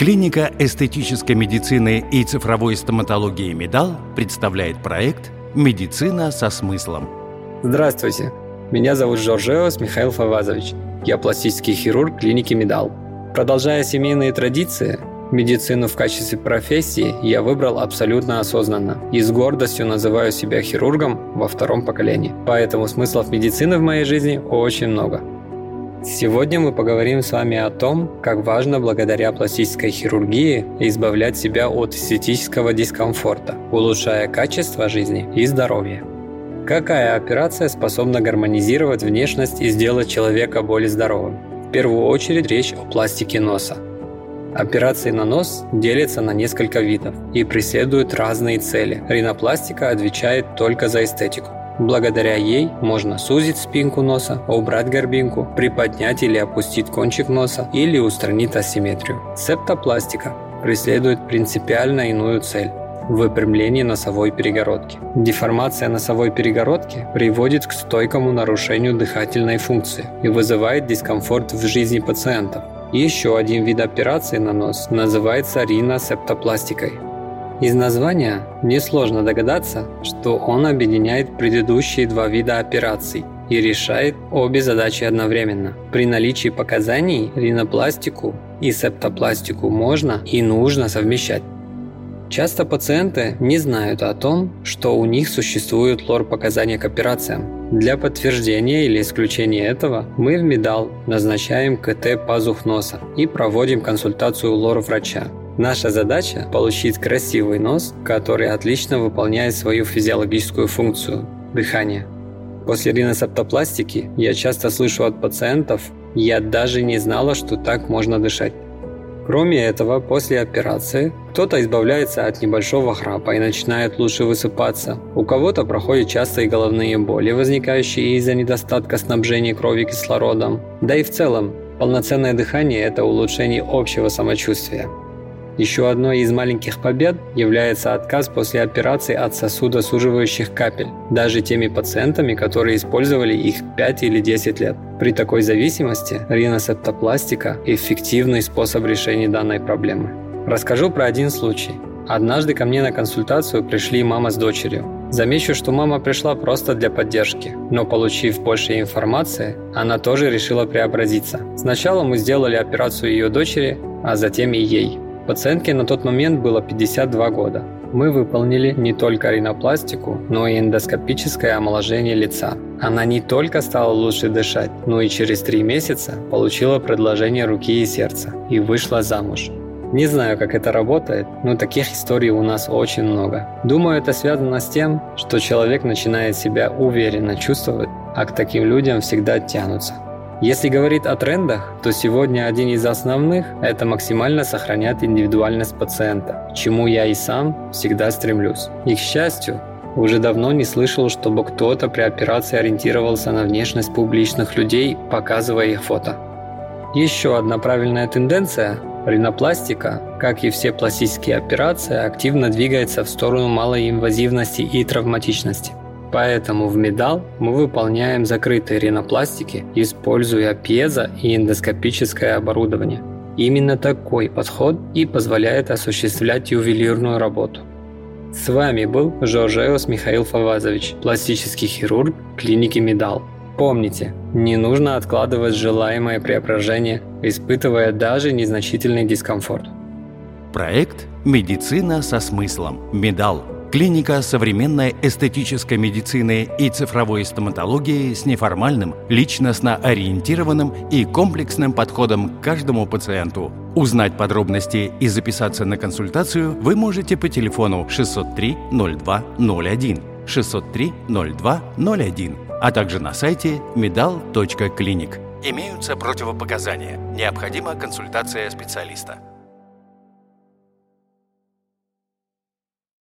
Клиника эстетической медицины и цифровой стоматологии «Медал» представляет проект «Медицина со смыслом». Здравствуйте, меня зовут Жоржеос Михаил Фавазович. Я пластический хирург клиники «Медал». Продолжая семейные традиции, медицину в качестве профессии я выбрал абсолютно осознанно и с гордостью называю себя хирургом во втором поколении. Поэтому смыслов медицины в моей жизни очень много – Сегодня мы поговорим с вами о том, как важно благодаря пластической хирургии избавлять себя от эстетического дискомфорта, улучшая качество жизни и здоровье. Какая операция способна гармонизировать внешность и сделать человека более здоровым? В первую очередь речь о пластике носа. Операции на нос делятся на несколько видов и преследуют разные цели. Ринопластика отвечает только за эстетику. Благодаря ей можно сузить спинку носа, убрать горбинку, приподнять или опустить кончик носа или устранить асимметрию. Септопластика преследует принципиально иную цель выпрямление носовой перегородки. Деформация носовой перегородки приводит к стойкому нарушению дыхательной функции и вызывает дискомфорт в жизни пациентов. Еще один вид операции на нос называется риносептопластикой. Из названия несложно догадаться, что он объединяет предыдущие два вида операций и решает обе задачи одновременно. При наличии показаний ринопластику и септопластику можно и нужно совмещать. Часто пациенты не знают о том, что у них существуют лор-показания к операциям. Для подтверждения или исключения этого мы в Медал назначаем КТ пазух носа и проводим консультацию лор-врача. Наша задача – получить красивый нос, который отлично выполняет свою физиологическую функцию – дыхание. После риносептопластики я часто слышу от пациентов «я даже не знала, что так можно дышать». Кроме этого, после операции кто-то избавляется от небольшого храпа и начинает лучше высыпаться. У кого-то проходят частые головные боли, возникающие из-за недостатка снабжения крови кислородом. Да и в целом, полноценное дыхание – это улучшение общего самочувствия. Еще одной из маленьких побед является отказ после операции от сосудосуживающих капель, даже теми пациентами, которые использовали их 5 или 10 лет. При такой зависимости риносептопластика – эффективный способ решения данной проблемы. Расскажу про один случай. Однажды ко мне на консультацию пришли мама с дочерью. Замечу, что мама пришла просто для поддержки, но получив больше информации, она тоже решила преобразиться. Сначала мы сделали операцию ее дочери, а затем и ей. Пациентке на тот момент было 52 года. Мы выполнили не только ринопластику, но и эндоскопическое омоложение лица. Она не только стала лучше дышать, но и через три месяца получила предложение руки и сердца и вышла замуж. Не знаю, как это работает, но таких историй у нас очень много. Думаю, это связано с тем, что человек начинает себя уверенно чувствовать, а к таким людям всегда тянутся. Если говорить о трендах, то сегодня один из основных – это максимально сохранять индивидуальность пациента, к чему я и сам всегда стремлюсь. И, к счастью, уже давно не слышал, чтобы кто-то при операции ориентировался на внешность публичных людей, показывая их фото. Еще одна правильная тенденция – ринопластика, как и все пластические операции, активно двигается в сторону малоинвазивности и травматичности. Поэтому в Медал мы выполняем закрытые ринопластики, используя пьезо и эндоскопическое оборудование. Именно такой подход и позволяет осуществлять ювелирную работу. С вами был Жоржеос Михаил Фавазович, пластический хирург клиники Медал. Помните, не нужно откладывать желаемое преображение, испытывая даже незначительный дискомфорт. Проект «Медицина со смыслом. Медал» Клиника современной эстетической медицины и цифровой стоматологии с неформальным, личностно ориентированным и комплексным подходом к каждому пациенту. Узнать подробности и записаться на консультацию вы можете по телефону 603 02 01 603 02 01, а также на сайте medal.clinic. Имеются противопоказания. Необходима консультация специалиста.